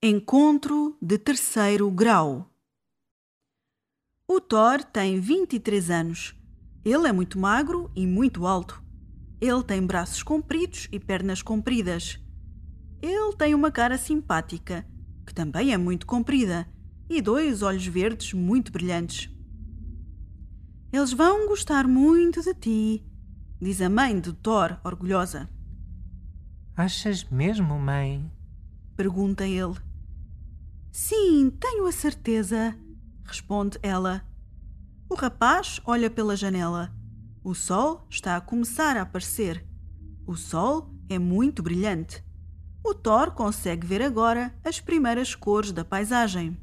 Encontro de terceiro grau. O Thor tem 23 anos. Ele é muito magro e muito alto. Ele tem braços compridos e pernas compridas. Ele tem uma cara simpática, que também é muito comprida, e dois olhos verdes muito brilhantes. Eles vão gostar muito de ti, diz a mãe de Thor, orgulhosa. Achas mesmo, mãe? Pergunta ele. Sim, tenho a certeza, responde ela. O rapaz olha pela janela. O sol está a começar a aparecer. O sol é muito brilhante. O Thor consegue ver agora as primeiras cores da paisagem.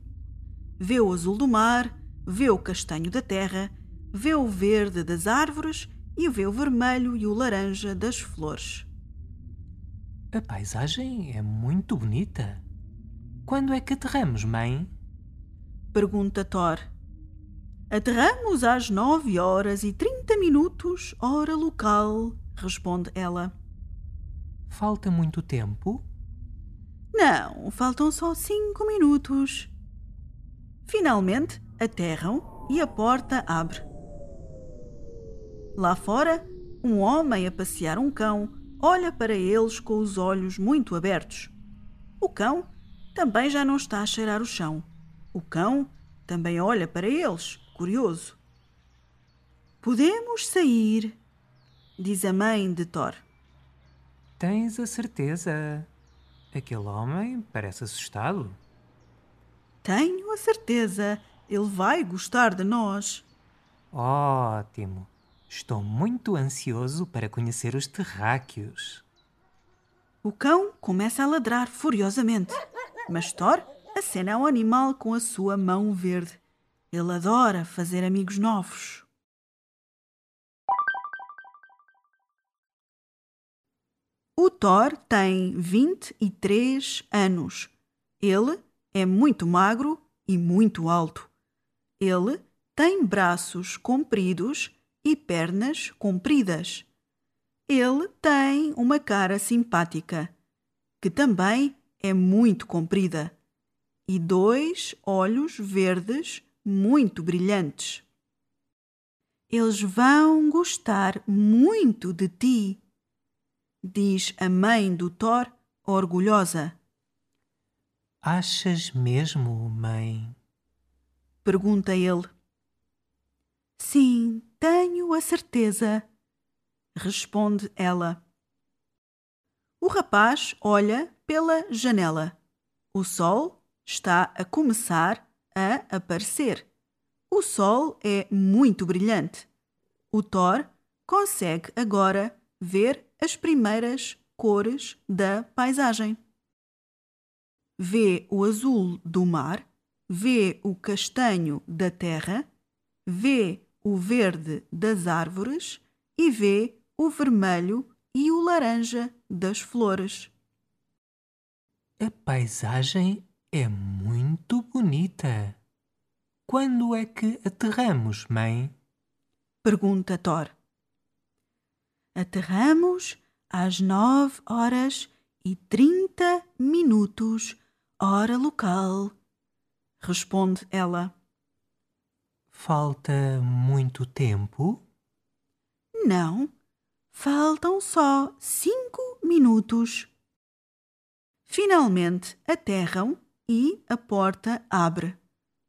Vê o azul do mar, vê o castanho da terra, vê o verde das árvores e vê o vermelho e o laranja das flores. A paisagem é muito bonita. Quando é que aterramos, mãe? Pergunta Thor. Aterramos às nove horas e trinta minutos, hora local, responde ela. Falta muito tempo? Não, faltam só cinco minutos. Finalmente aterram e a porta abre. Lá fora, um homem a passear um cão olha para eles com os olhos muito abertos. O cão também já não está a cheirar o chão. O cão também olha para eles, curioso. Podemos sair, diz a mãe de Thor. Tens a certeza? Aquele homem parece assustado. Tenho a certeza. Ele vai gostar de nós. Ótimo. Estou muito ansioso para conhecer os terráqueos. O cão começa a ladrar furiosamente. Mas Thor acena ao animal com a sua mão verde. Ele adora fazer amigos novos. O Thor tem 23 anos. Ele é muito magro e muito alto. Ele tem braços compridos e pernas compridas. Ele tem uma cara simpática, que também é muito comprida, e dois olhos verdes muito brilhantes. Eles vão gostar muito de ti, diz a mãe do Thor, orgulhosa. Achas mesmo, mãe? Pergunta ele. Sim, tenho a certeza, responde ela. O rapaz olha pela janela. O sol está a começar a aparecer. O sol é muito brilhante. O Thor consegue agora ver as primeiras cores da paisagem. Vê o azul do mar, vê o castanho da terra, vê o verde das árvores e vê o vermelho e o laranja das flores. A paisagem é muito bonita. Quando é que aterramos, mãe? Pergunta Thor. Aterramos às nove horas e trinta minutos, hora local, responde ela. Falta muito tempo? Não, faltam só cinco minutos. Finalmente aterram e a porta abre.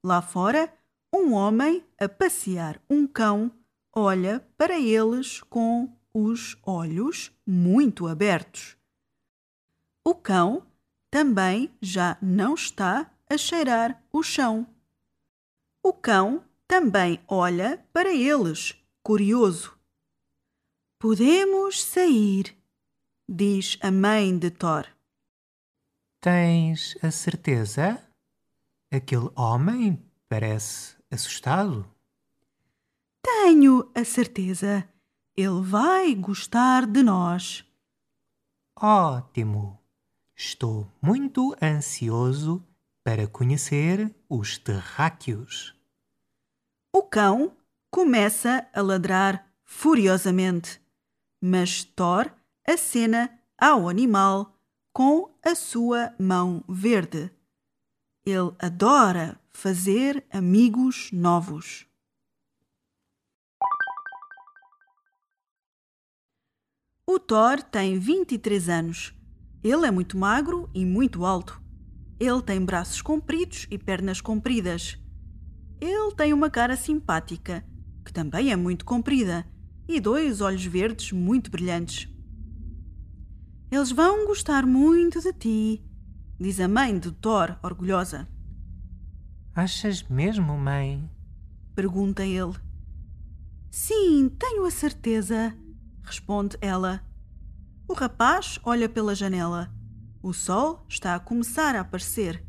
Lá fora, um homem a passear um cão olha para eles com os olhos muito abertos. O cão também já não está a cheirar o chão. O cão também olha para eles, curioso. Podemos sair, diz a mãe de Thor. Tens a certeza? Aquele homem parece assustado. Tenho a certeza. Ele vai gostar de nós. Ótimo! Estou muito ansioso para conhecer os terráqueos. O cão começa a ladrar furiosamente, mas Thor acena ao animal com a sua mão verde. Ele adora fazer amigos novos. O Thor tem 23 anos. Ele é muito magro e muito alto. Ele tem braços compridos e pernas compridas. Ele tem uma cara simpática, que também é muito comprida, e dois olhos verdes muito brilhantes. Eles vão gostar muito de ti, diz a mãe de Thor, orgulhosa. Achas mesmo, mãe? Pergunta ele. Sim, tenho a certeza, responde ela. O rapaz olha pela janela. O sol está a começar a aparecer.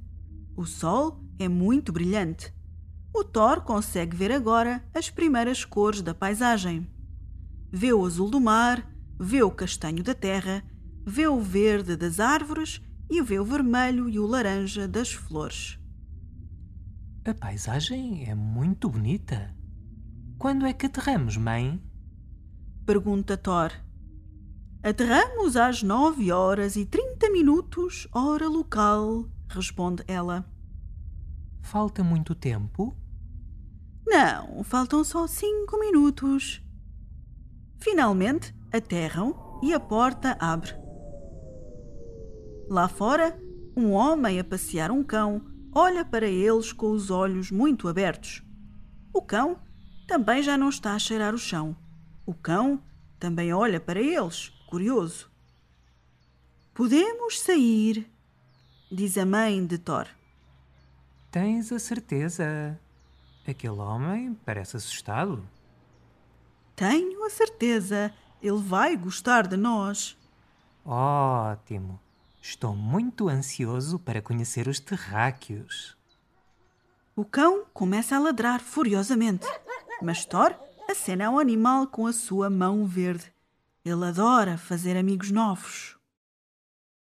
O sol é muito brilhante. O Thor consegue ver agora as primeiras cores da paisagem. Vê o azul do mar, vê o castanho da terra, vê o verde das árvores e vê o vermelho e o laranja das flores. A paisagem é muito bonita. Quando é que aterramos, mãe? Pergunta Thor. Aterramos às nove horas e trinta minutos, hora local, responde ela. Falta muito tempo? Não, faltam só cinco minutos. Finalmente aterram e a porta abre. Lá fora, um homem a passear um cão olha para eles com os olhos muito abertos. O cão também já não está a cheirar o chão. O cão também olha para eles, curioso. Podemos sair, diz a mãe de Thor. Tens a certeza? Aquele homem parece assustado. Tenho a certeza. Ele vai gostar de nós. Ótimo. Estou muito ansioso para conhecer os terráqueos. O cão começa a ladrar furiosamente, mas Thor acena ao animal com a sua mão verde. Ele adora fazer amigos novos.